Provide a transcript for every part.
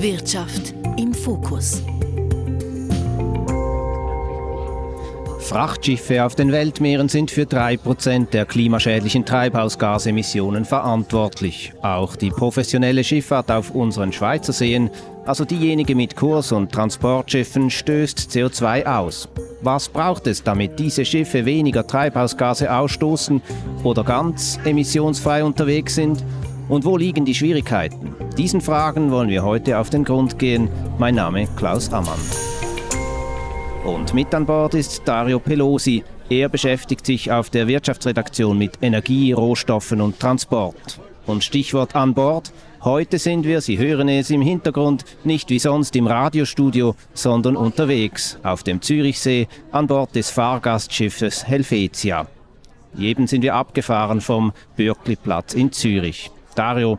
Wirtschaft im Fokus. Frachtschiffe auf den Weltmeeren sind für 3% der klimaschädlichen Treibhausgasemissionen verantwortlich. Auch die professionelle Schifffahrt auf unseren Schweizer Seen, also diejenige mit Kurs- und Transportschiffen, stößt CO2 aus. Was braucht es, damit diese Schiffe weniger Treibhausgase ausstoßen oder ganz emissionsfrei unterwegs sind? Und wo liegen die Schwierigkeiten? Diesen Fragen wollen wir heute auf den Grund gehen. Mein Name Klaus Ammann. Und mit an Bord ist Dario Pelosi. Er beschäftigt sich auf der Wirtschaftsredaktion mit Energie, Rohstoffen und Transport. Und Stichwort an Bord. Heute sind wir, Sie hören es im Hintergrund, nicht wie sonst im Radiostudio, sondern unterwegs auf dem Zürichsee an Bord des Fahrgastschiffes Helvetia. Eben sind wir abgefahren vom Bürkliplatz in Zürich. Dario,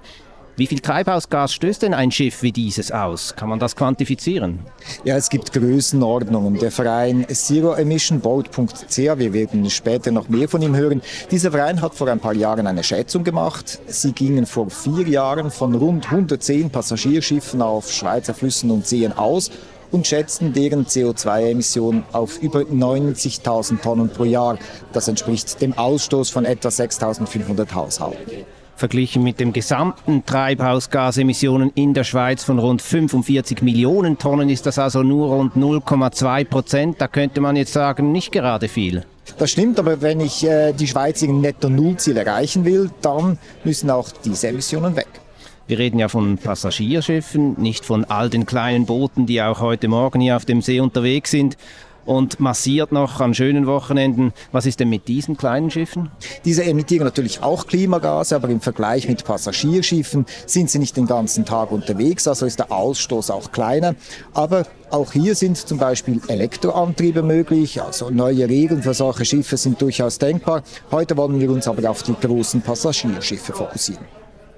wie viel Treibhausgas stößt denn ein Schiff wie dieses aus? Kann man das quantifizieren? Ja, es gibt Größenordnungen. Der Verein zeroemissionboat.ch, wir werden später noch mehr von ihm hören. Dieser Verein hat vor ein paar Jahren eine Schätzung gemacht. Sie gingen vor vier Jahren von rund 110 Passagierschiffen auf Schweizer Flüssen und Seen aus und schätzten deren CO2-Emissionen auf über 90.000 Tonnen pro Jahr. Das entspricht dem Ausstoß von etwa 6.500 Haushalten. Verglichen mit dem gesamten Treibhausgasemissionen in der Schweiz von rund 45 Millionen Tonnen ist das also nur rund 0,2 Prozent. Da könnte man jetzt sagen, nicht gerade viel. Das stimmt, aber wenn ich äh, die Schweizer Netto-Null-Ziel erreichen will, dann müssen auch diese Emissionen weg. Wir reden ja von Passagierschiffen, nicht von all den kleinen Booten, die auch heute Morgen hier auf dem See unterwegs sind und massiert noch an schönen Wochenenden. Was ist denn mit diesen kleinen Schiffen? Diese emittieren natürlich auch Klimagase, aber im Vergleich mit Passagierschiffen sind sie nicht den ganzen Tag unterwegs, also ist der Ausstoß auch kleiner. Aber auch hier sind zum Beispiel Elektroantriebe möglich, also neue Regeln für solche Schiffe sind durchaus denkbar. Heute wollen wir uns aber auf die großen Passagierschiffe fokussieren.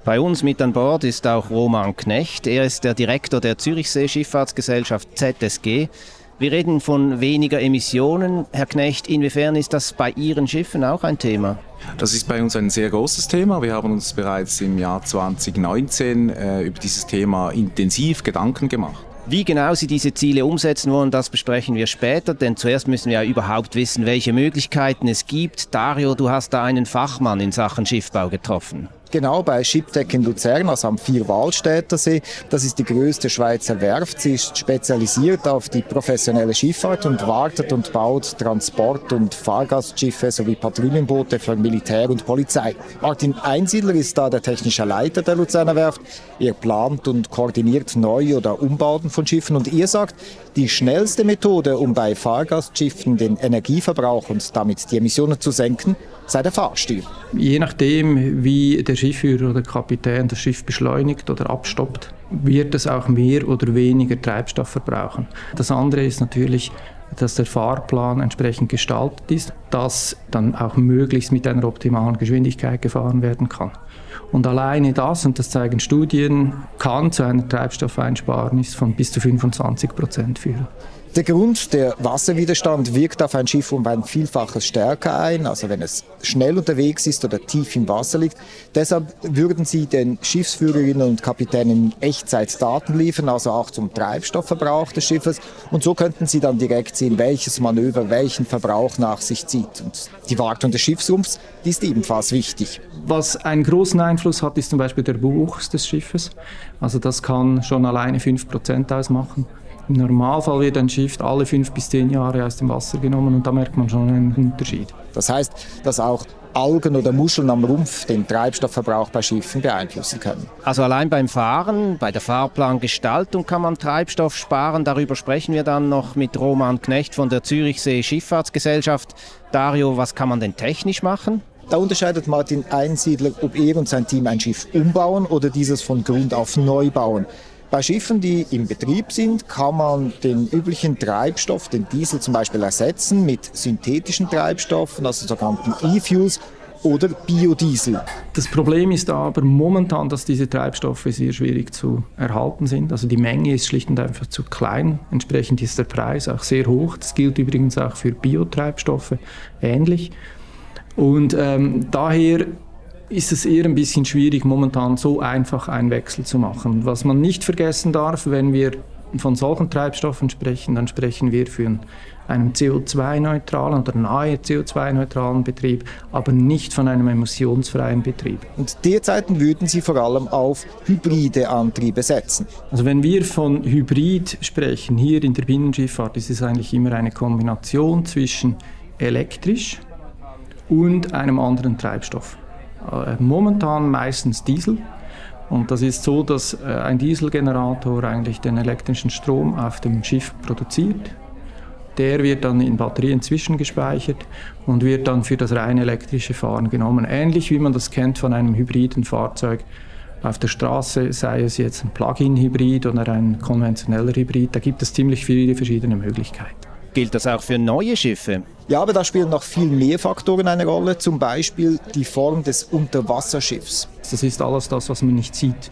Bei uns mit an Bord ist auch Roman Knecht. Er ist der Direktor der Zürichsee Schifffahrtsgesellschaft ZSG. Wir reden von weniger Emissionen. Herr Knecht, inwiefern ist das bei Ihren Schiffen auch ein Thema? Das ist bei uns ein sehr großes Thema. Wir haben uns bereits im Jahr 2019 äh, über dieses Thema intensiv Gedanken gemacht. Wie genau Sie diese Ziele umsetzen wollen, das besprechen wir später, denn zuerst müssen wir ja überhaupt wissen, welche Möglichkeiten es gibt. Dario, du hast da einen Fachmann in Sachen Schiffbau getroffen. Genau, bei Shiptech in Luzern, also am Vierwaldstätter See. Das ist die größte Schweizer Werft. Sie ist spezialisiert auf die professionelle Schifffahrt und wartet und baut Transport- und Fahrgastschiffe sowie Patrouillenboote für Militär und Polizei. Martin Einsiedler ist da der technische Leiter der Luzerner Werft. Er plant und koordiniert Neu- oder Umbauten von Schiffen und ihr sagt, die schnellste Methode, um bei Fahrgastschiffen den Energieverbrauch und damit die Emissionen zu senken, sei der Fahrstil. Je nachdem, wie der Schiffführer oder Kapitän das Schiff beschleunigt oder abstoppt, wird es auch mehr oder weniger Treibstoff verbrauchen. Das andere ist natürlich, dass der Fahrplan entsprechend gestaltet ist, dass dann auch möglichst mit einer optimalen Geschwindigkeit gefahren werden kann. Und alleine das, und das zeigen Studien, kann zu einer Treibstoffeinsparnis von bis zu 25 Prozent führen. Der Grund, der Wasserwiderstand wirkt auf ein Schiff um ein Vielfaches stärker ein, also wenn es schnell unterwegs ist oder tief im Wasser liegt. Deshalb würden Sie den Schiffsführerinnen und Kapitänen in Echtzeit Daten liefern, also auch zum Treibstoffverbrauch des Schiffes. Und so könnten Sie dann direkt sehen, welches Manöver welchen Verbrauch nach sich zieht. Und die Wartung des Schiffsrumpfs, ist ebenfalls wichtig. Was einen großen Einfluss hat, ist zum Beispiel der Buchs des Schiffes. Also das kann schon alleine 5% ausmachen. Im Normalfall wird ein Schiff alle fünf bis zehn Jahre aus dem Wasser genommen und da merkt man schon einen Unterschied. Das heißt, dass auch Algen oder Muscheln am Rumpf den Treibstoffverbrauch bei Schiffen beeinflussen können. Also allein beim Fahren, bei der Fahrplangestaltung kann man Treibstoff sparen. Darüber sprechen wir dann noch mit Roman Knecht von der Zürichsee Schifffahrtsgesellschaft. Dario, was kann man denn technisch machen? Da unterscheidet Martin Einsiedler, ob er und sein Team ein Schiff umbauen oder dieses von Grund auf neu bauen. Bei Schiffen, die im Betrieb sind, kann man den üblichen Treibstoff, den Diesel zum Beispiel, ersetzen mit synthetischen Treibstoffen, also sogenannten E-Fuels oder Biodiesel. Das Problem ist aber momentan, dass diese Treibstoffe sehr schwierig zu erhalten sind. Also die Menge ist schlicht und einfach zu klein. Entsprechend ist der Preis auch sehr hoch. Das gilt übrigens auch für Biotreibstoffe ähnlich. Und ähm, daher ist es eher ein bisschen schwierig, momentan so einfach einen Wechsel zu machen. Was man nicht vergessen darf, wenn wir von solchen Treibstoffen sprechen, dann sprechen wir für einen CO2-neutralen oder nahe CO2-neutralen Betrieb, aber nicht von einem emissionsfreien Betrieb. Und derzeit würden Sie vor allem auf hybride Antriebe setzen? Also wenn wir von Hybrid sprechen, hier in der Binnenschifffahrt, ist es eigentlich immer eine Kombination zwischen elektrisch und einem anderen Treibstoff. Äh, momentan meistens Diesel. Und das ist so, dass äh, ein Dieselgenerator eigentlich den elektrischen Strom auf dem Schiff produziert. Der wird dann in Batterien zwischengespeichert und wird dann für das rein elektrische Fahren genommen. Ähnlich wie man das kennt von einem hybriden Fahrzeug auf der Straße, sei es jetzt ein Plug-in-Hybrid oder ein konventioneller Hybrid. Da gibt es ziemlich viele verschiedene Möglichkeiten. Gilt das auch für neue Schiffe? Ja, aber da spielen noch viel mehr Faktoren eine Rolle, zum Beispiel die Form des Unterwasserschiffs. Das ist alles das, was man nicht sieht.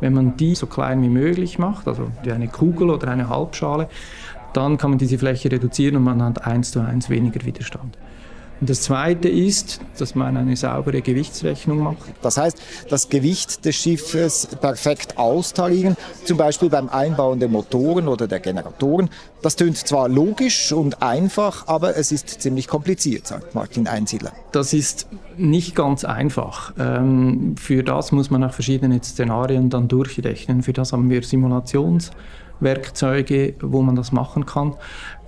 Wenn man die so klein wie möglich macht, also wie eine Kugel oder eine Halbschale, dann kann man diese Fläche reduzieren und man hat eins zu eins weniger Widerstand. Und das Zweite ist, dass man eine saubere Gewichtsrechnung macht. Das heißt, das Gewicht des Schiffes perfekt austarieren, zum Beispiel beim Einbauen der Motoren oder der Generatoren. Das tönt zwar logisch und einfach, aber es ist ziemlich kompliziert, sagt Martin Einsiedler. Das ist nicht ganz einfach. Ähm, für das muss man auch verschiedene Szenarien dann durchrechnen. Für das haben wir Simulations- Werkzeuge, wo man das machen kann.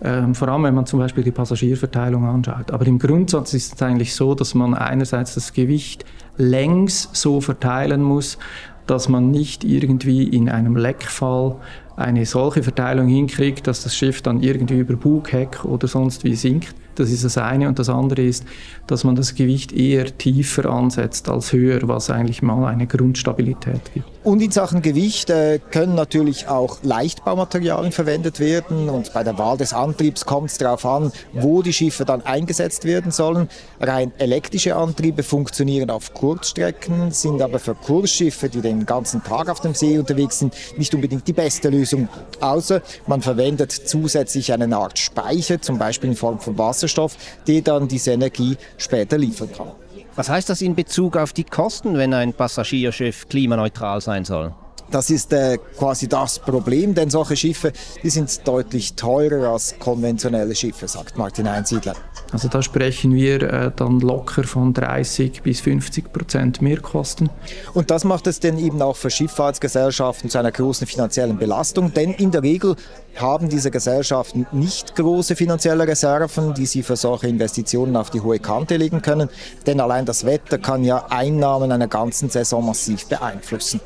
Ähm, vor allem, wenn man zum Beispiel die Passagierverteilung anschaut. Aber im Grundsatz ist es eigentlich so, dass man einerseits das Gewicht längs so verteilen muss, dass man nicht irgendwie in einem Leckfall eine solche Verteilung hinkriegt, dass das Schiff dann irgendwie über Bug, Heck oder sonst wie sinkt. Das ist das eine. Und das andere ist, dass man das Gewicht eher tiefer ansetzt als höher, was eigentlich mal eine Grundstabilität gibt. Und in Sachen Gewicht äh, können natürlich auch Leichtbaumaterialien verwendet werden. Und bei der Wahl des Antriebs kommt es darauf an, wo die Schiffe dann eingesetzt werden sollen. Rein elektrische Antriebe funktionieren auf Kurzstrecken, sind aber für Kursschiffe, die den ganzen Tag auf dem See unterwegs sind, nicht unbedingt die beste Lösung. Außer man verwendet zusätzlich eine Art Speicher, zum Beispiel in Form von Wasserstoff, der dann diese Energie später liefern kann. Was heißt das in Bezug auf die Kosten, wenn ein Passagierschiff klimaneutral sein soll? Das ist äh, quasi das Problem, denn solche Schiffe die sind deutlich teurer als konventionelle Schiffe, sagt Martin Einsiedler. Also da sprechen wir äh, dann locker von 30 bis 50 Prozent Mehrkosten. Und das macht es denn eben auch für Schifffahrtsgesellschaften zu einer großen finanziellen Belastung, denn in der Regel haben diese Gesellschaften nicht große finanzielle Reserven, die sie für solche Investitionen auf die hohe Kante legen können, denn allein das Wetter kann ja Einnahmen einer ganzen Saison massiv beeinflussen.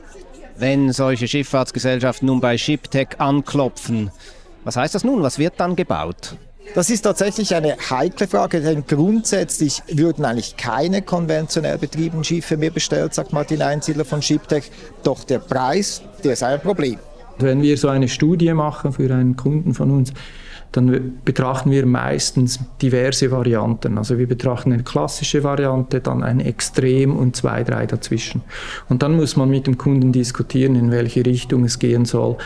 Wenn solche Schifffahrtsgesellschaften nun bei ShipTech anklopfen, was heißt das nun? Was wird dann gebaut? Das ist tatsächlich eine heikle Frage, denn grundsätzlich würden eigentlich keine konventionell betriebenen Schiffe mehr bestellt, sagt Martin Einsiedler von ShipTech. Doch der Preis, der ist ein Problem. Wenn wir so eine Studie machen für einen Kunden von uns, dann betrachten wir meistens diverse Varianten. Also wir betrachten eine klassische Variante, dann ein Extrem und zwei, drei dazwischen. Und dann muss man mit dem Kunden diskutieren, in welche Richtung es gehen soll.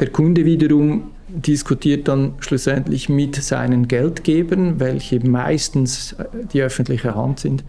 Der Kunde wiederum diskutiert dann schlussendlich mit seinen Geldgebern, welche meistens die öffentliche Hand sind,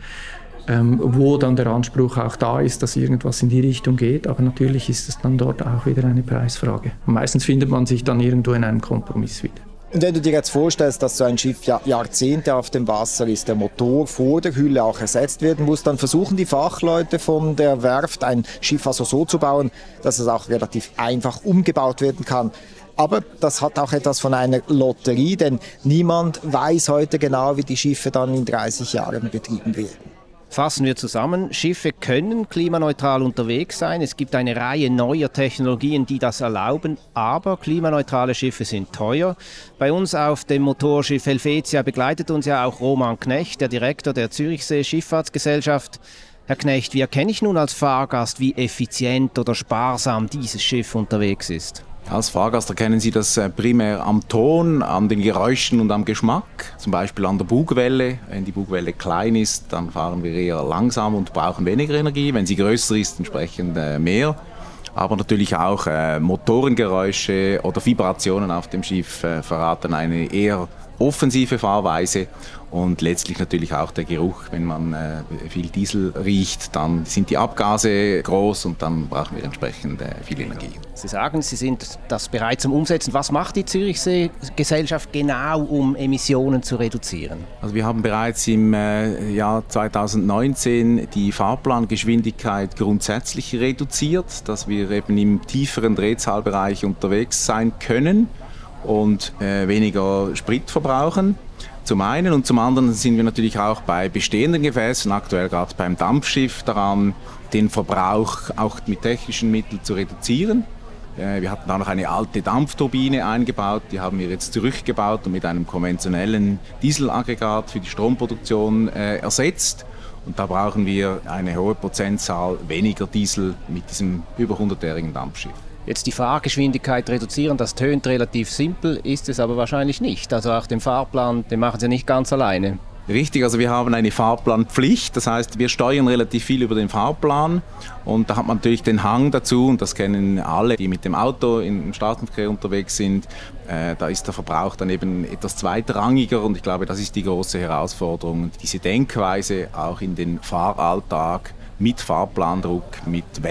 ähm, wo dann der Anspruch auch da ist, dass irgendwas in die Richtung geht. Aber natürlich ist es dann dort auch wieder eine Preisfrage. Meistens findet man sich dann irgendwo in einem Kompromiss wieder. Und wenn du dir jetzt vorstellst, dass so ein Schiff Jahrzehnte auf dem Wasser ist, der Motor vor der Hülle auch ersetzt werden muss, dann versuchen die Fachleute von der Werft ein Schiff also so zu bauen, dass es auch relativ einfach umgebaut werden kann. Aber das hat auch etwas von einer Lotterie, denn niemand weiß heute genau, wie die Schiffe dann in 30 Jahren betrieben werden. Fassen wir zusammen, Schiffe können klimaneutral unterwegs sein. Es gibt eine Reihe neuer Technologien, die das erlauben, aber klimaneutrale Schiffe sind teuer. Bei uns auf dem Motorschiff Helvetia begleitet uns ja auch Roman Knecht, der Direktor der Zürichsee Schifffahrtsgesellschaft. Herr Knecht, wie erkenne ich nun als Fahrgast, wie effizient oder sparsam dieses Schiff unterwegs ist? Als Fahrgast erkennen Sie das äh, primär am Ton, an den Geräuschen und am Geschmack, zum Beispiel an der Bugwelle. Wenn die Bugwelle klein ist, dann fahren wir eher langsam und brauchen weniger Energie. Wenn sie größer ist, entsprechend äh, mehr. Aber natürlich auch äh, Motorengeräusche oder Vibrationen auf dem Schiff verraten eine eher offensive Fahrweise und letztlich natürlich auch der Geruch. Wenn man äh, viel Diesel riecht, dann sind die Abgase groß und dann brauchen wir entsprechend äh, viel Energie. Sie sagen, Sie sind das bereit zum Umsetzen. Was macht die Zürichsee Gesellschaft genau, um Emissionen zu reduzieren? Also wir haben bereits im äh, Jahr 2019 die Fahrplangeschwindigkeit grundsätzlich reduziert, dass wir eben im tieferen Drehzahlbereich unterwegs sein können und äh, weniger Sprit verbrauchen. Zum einen und zum anderen sind wir natürlich auch bei bestehenden Gefäßen, aktuell gerade beim Dampfschiff, daran, den Verbrauch auch mit technischen Mitteln zu reduzieren. Äh, wir hatten da noch eine alte Dampfturbine eingebaut, die haben wir jetzt zurückgebaut und mit einem konventionellen Dieselaggregat für die Stromproduktion äh, ersetzt. Und da brauchen wir eine hohe Prozentzahl weniger Diesel mit diesem über 100-jährigen Dampfschiff. Jetzt die Fahrgeschwindigkeit reduzieren, das tönt relativ simpel, ist es aber wahrscheinlich nicht. Also auch den Fahrplan, den machen Sie nicht ganz alleine. Richtig, also wir haben eine Fahrplanpflicht, das heißt, wir steuern relativ viel über den Fahrplan und da hat man natürlich den Hang dazu und das kennen alle, die mit dem Auto im Straßenverkehr unterwegs sind. Äh, da ist der Verbrauch dann eben etwas zweitrangiger und ich glaube, das ist die große Herausforderung, diese Denkweise auch in den Fahralltag mit Fahrplandruck, mit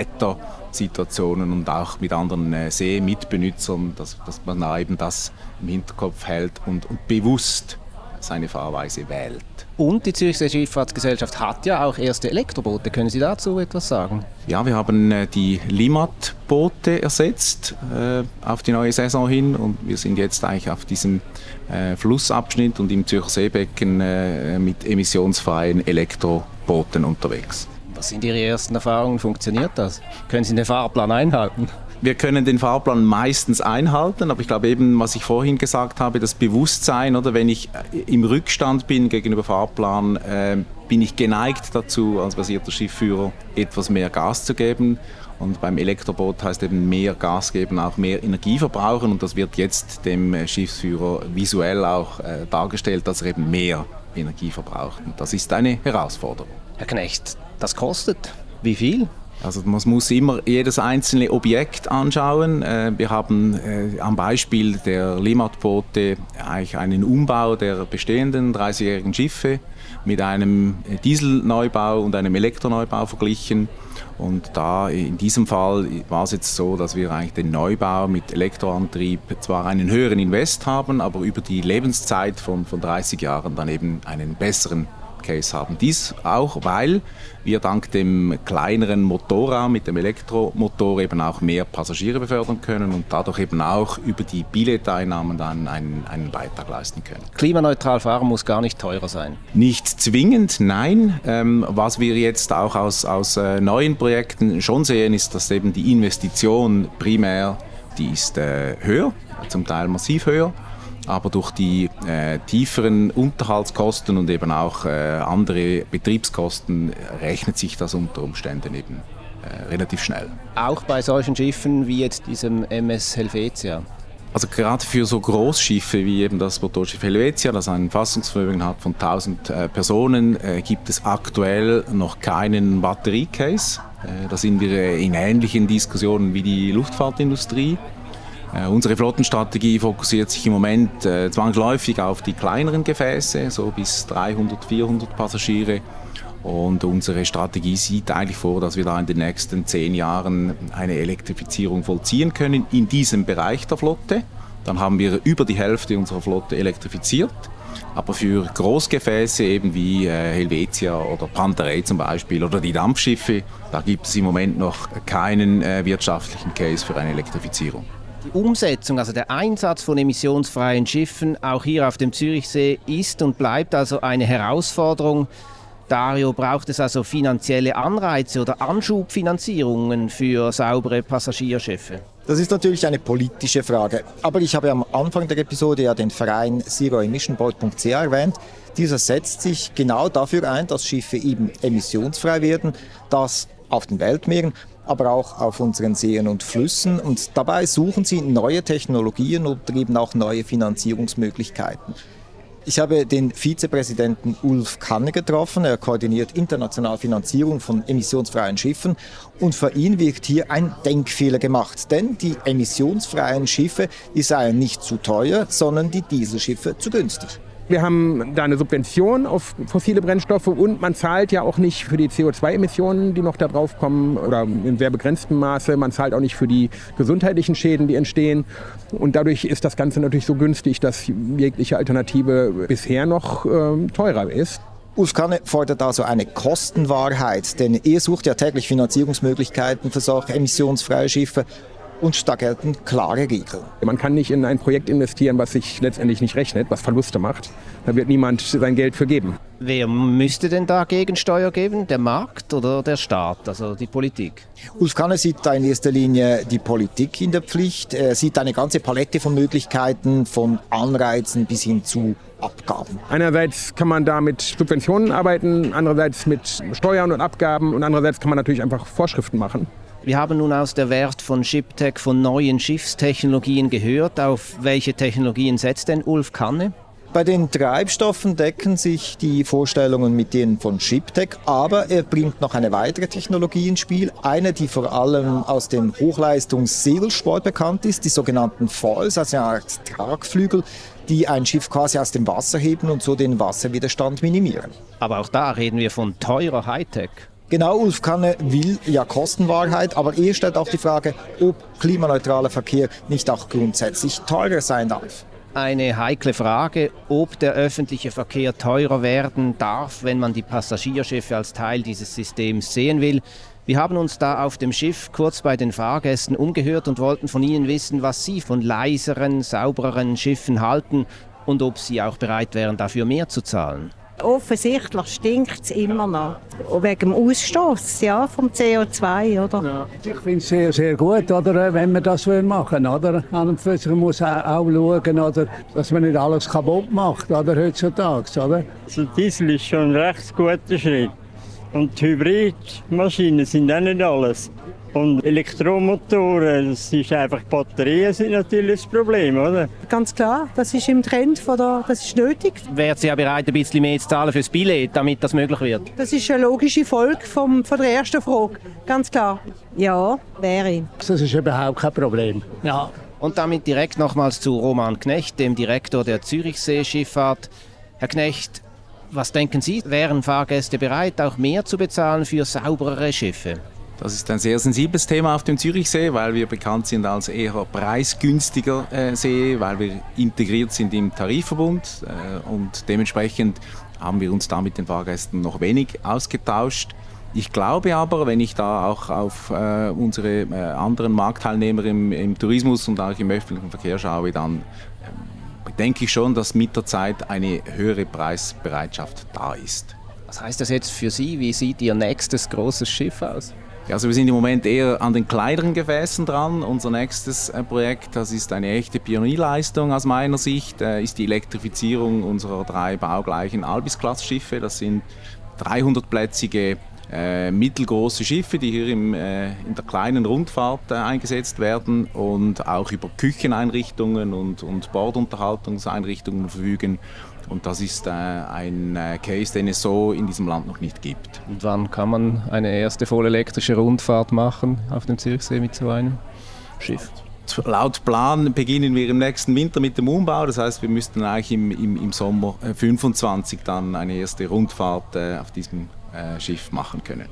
Wettersituationen und auch mit anderen äh, Seemitbenützern, dass, dass man da eben das im Hinterkopf hält und, und bewusst seine Fahrweise wählt. Und die Zürcher Schifffahrtsgesellschaft hat ja auch erste Elektroboote. Können Sie dazu etwas sagen? Ja, wir haben äh, die Limat-Boote ersetzt äh, auf die neue Saison hin und wir sind jetzt eigentlich auf diesem äh, Flussabschnitt und im Zürcher Seebecken äh, mit emissionsfreien Elektrobooten unterwegs. Was sind Ihre ersten Erfahrungen? Funktioniert das? Können Sie den Fahrplan einhalten? Wir können den Fahrplan meistens einhalten, aber ich glaube eben, was ich vorhin gesagt habe, das Bewusstsein, oder wenn ich im Rückstand bin gegenüber Fahrplan, äh, bin ich geneigt dazu, als basierter Schiffführer etwas mehr Gas zu geben. Und beim Elektroboot heißt eben mehr Gas geben, auch mehr Energie verbrauchen. Und das wird jetzt dem Schiffsführer visuell auch äh, dargestellt, dass er eben mehr Energie verbraucht. Und das ist eine Herausforderung. Herr Knecht, das kostet wie viel? Also man muss immer jedes einzelne Objekt anschauen. Äh, wir haben äh, am Beispiel der Limat-Boote eigentlich einen Umbau der bestehenden 30-jährigen Schiffe mit einem Dieselneubau und einem Elektroneubau verglichen. Und da in diesem Fall war es jetzt so, dass wir eigentlich den Neubau mit Elektroantrieb zwar einen höheren Invest haben, aber über die Lebenszeit von, von 30 Jahren dann eben einen besseren Case haben. Dies auch, weil wir dank dem kleineren Motorraum mit dem Elektromotor eben auch mehr Passagiere befördern können und dadurch eben auch über die Billeteinnahmen dann einen, einen Beitrag leisten können. Klimaneutral fahren muss gar nicht teurer sein. Nicht zwingend, nein. Ähm, was wir jetzt auch aus, aus äh, neuen Projekten schon sehen, ist, dass eben die Investition primär, die ist äh, höher, zum Teil massiv höher aber durch die äh, tieferen Unterhaltskosten und eben auch äh, andere Betriebskosten rechnet sich das unter Umständen eben äh, relativ schnell. Auch bei solchen Schiffen wie jetzt diesem MS Helvetia? Also gerade für so Großschiffe wie eben das Motorschiff Helvetia, das ein Fassungsvermögen hat von 1000 äh, Personen, äh, gibt es aktuell noch keinen Batteriecase. Äh, da sind wir in ähnlichen Diskussionen wie die Luftfahrtindustrie. Äh, unsere Flottenstrategie fokussiert sich im Moment äh, zwangsläufig auf die kleineren Gefäße, so bis 300, 400 Passagiere. Und unsere Strategie sieht eigentlich vor, dass wir da in den nächsten zehn Jahren eine Elektrifizierung vollziehen können in diesem Bereich der Flotte. Dann haben wir über die Hälfte unserer Flotte elektrifiziert. Aber für Großgefäße eben wie äh, Helvetia oder Panterei zum Beispiel oder die Dampfschiffe, da gibt es im Moment noch keinen äh, wirtschaftlichen Case für eine Elektrifizierung. Die Umsetzung, also der Einsatz von emissionsfreien Schiffen, auch hier auf dem Zürichsee, ist und bleibt also eine Herausforderung. Dario, braucht es also finanzielle Anreize oder Anschubfinanzierungen für saubere Passagierschiffe? Das ist natürlich eine politische Frage. Aber ich habe am Anfang der Episode ja den Verein zeroemissionboard.ch erwähnt. Dieser setzt sich genau dafür ein, dass Schiffe eben emissionsfrei werden, dass auf den Weltmeeren aber auch auf unseren Seen und Flüssen. Und dabei suchen sie neue Technologien oder eben auch neue Finanzierungsmöglichkeiten. Ich habe den Vizepräsidenten Ulf Kanne getroffen. Er koordiniert international Finanzierung von emissionsfreien Schiffen. Und für ihn wird hier ein Denkfehler gemacht. Denn die emissionsfreien Schiffe, die seien nicht zu teuer, sondern die Dieselschiffe zu günstig. Wir haben da eine Subvention auf fossile Brennstoffe und man zahlt ja auch nicht für die CO2-Emissionen, die noch da drauf kommen oder in sehr begrenztem Maße. Man zahlt auch nicht für die gesundheitlichen Schäden, die entstehen. Und dadurch ist das Ganze natürlich so günstig, dass jegliche Alternative bisher noch äh, teurer ist. Ulf Kanne fordert also eine Kostenwahrheit, denn er sucht ja täglich Finanzierungsmöglichkeiten für solche emissionsfreie Schiffe und da gelten klare Regeln. Man kann nicht in ein Projekt investieren, was sich letztendlich nicht rechnet, was Verluste macht. Da wird niemand sein Geld für geben. Wer müsste denn da Gegensteuer geben? Der Markt oder der Staat, also die Politik? Ulf Kanne sieht da in erster Linie die Politik in der Pflicht. Er sieht eine ganze Palette von Möglichkeiten, von Anreizen bis hin zu Abgaben. Einerseits kann man da mit Subventionen arbeiten, andererseits mit Steuern und Abgaben und andererseits kann man natürlich einfach Vorschriften machen. Wir haben nun aus der Wert von ShipTech von neuen Schiffstechnologien gehört. Auf welche Technologien setzt denn Ulf Kanne? Bei den Treibstoffen decken sich die Vorstellungen mit denen von ShipTech, aber er bringt noch eine weitere Technologie ins Spiel, eine, die vor allem aus dem Hochleistungs-Segelsport bekannt ist, die sogenannten Falls, also eine Art Tragflügel, die ein Schiff quasi aus dem Wasser heben und so den Wasserwiderstand minimieren. Aber auch da reden wir von teurer Hightech. Genau, Ulf Kanne will ja Kostenwahrheit, aber er stellt auch die Frage, ob klimaneutraler Verkehr nicht auch grundsätzlich teurer sein darf. Eine heikle Frage, ob der öffentliche Verkehr teurer werden darf, wenn man die Passagierschiffe als Teil dieses Systems sehen will. Wir haben uns da auf dem Schiff kurz bei den Fahrgästen umgehört und wollten von ihnen wissen, was sie von leiseren, saubereren Schiffen halten und ob sie auch bereit wären, dafür mehr zu zahlen. Offensichtlich stinkt es immer noch. Wegen dem Ausstoß ja, vom CO2, oder? Ja. Ich finde es sehr, sehr gut, oder, wenn wir das machen wollen. An und für sich muss auch, auch schauen, oder, dass man nicht alles kaputt macht oder, heutzutage. Oder? Also Diesel ist schon ein recht guter Schritt. Und Hybridmaschinen sind auch nicht alles. Und Elektromotoren, das ist einfach Batterien sind natürlich das Problem, oder? Ganz klar, das ist im Trend, von der, das ist nötig. Wären Sie ja bereit, ein bisschen mehr zu zahlen fürs Billett, damit das möglich wird? Das ist eine logische Folge vom, von der ersten Frage, ganz klar. Ja, wäre. Das ist überhaupt kein Problem. Ja. Und damit direkt nochmals zu Roman Knecht, dem Direktor der Zürichsee-Schifffahrt. Herr Knecht, was denken Sie, wären Fahrgäste bereit, auch mehr zu bezahlen für sauberere Schiffe? Das ist ein sehr sensibles Thema auf dem Zürichsee, weil wir bekannt sind als eher preisgünstiger äh, See, weil wir integriert sind im Tarifverbund äh, und dementsprechend haben wir uns da mit den Fahrgästen noch wenig ausgetauscht. Ich glaube aber, wenn ich da auch auf äh, unsere äh, anderen Marktteilnehmer im, im, Tourismus und auch im öffentlichen Verkehr schaue, dann ähm, denke ich schon, dass mit der Zeit eine höhere Preisbereitschaft da ist. Was heißt das jetzt für Sie? Wie sieht Ihr nächstes großes Schiff aus? Also wir sind im Moment eher an den kleineren Gefäßen dran. Unser nächstes äh, Projekt, das ist eine echte Pionierleistung aus meiner Sicht, äh, ist die Elektrifizierung unserer drei baugleichen Albis-Klass-Schiffe. Das sind 300-plätzige äh, mittelgroße Schiffe, die hier im, äh, in der kleinen Rundfahrt äh, eingesetzt werden und auch über Kücheneinrichtungen und, und Bordunterhaltungseinrichtungen verfügen. Und das ist äh, ein äh, Case, den es so in diesem Land noch nicht gibt. Und wann kann man eine erste vollelektrische Rundfahrt machen auf dem Zürichsee mit so einem Schiff? Laut Plan beginnen wir im nächsten Winter mit dem Umbau. Das heißt, wir müssten eigentlich im, im, im Sommer 2025 äh, dann eine erste Rundfahrt äh, auf diesem äh, Schiff machen können.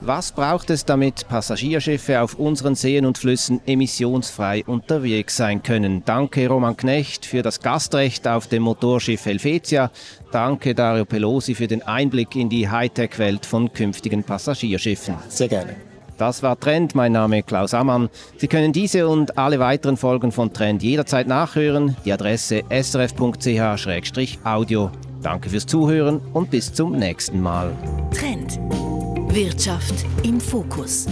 Was braucht es, damit Passagierschiffe auf unseren Seen und Flüssen emissionsfrei unterwegs sein können? Danke Roman Knecht für das Gastrecht auf dem Motorschiff Helvetia. Danke Dario Pelosi für den Einblick in die Hightech-Welt von künftigen Passagierschiffen. Sehr gerne. Das war Trend, mein Name ist Klaus Ammann. Sie können diese und alle weiteren Folgen von Trend jederzeit nachhören. Die Adresse srf.ch-audio. Danke fürs Zuhören und bis zum nächsten Mal. Trend Wirtschaft im Fokus.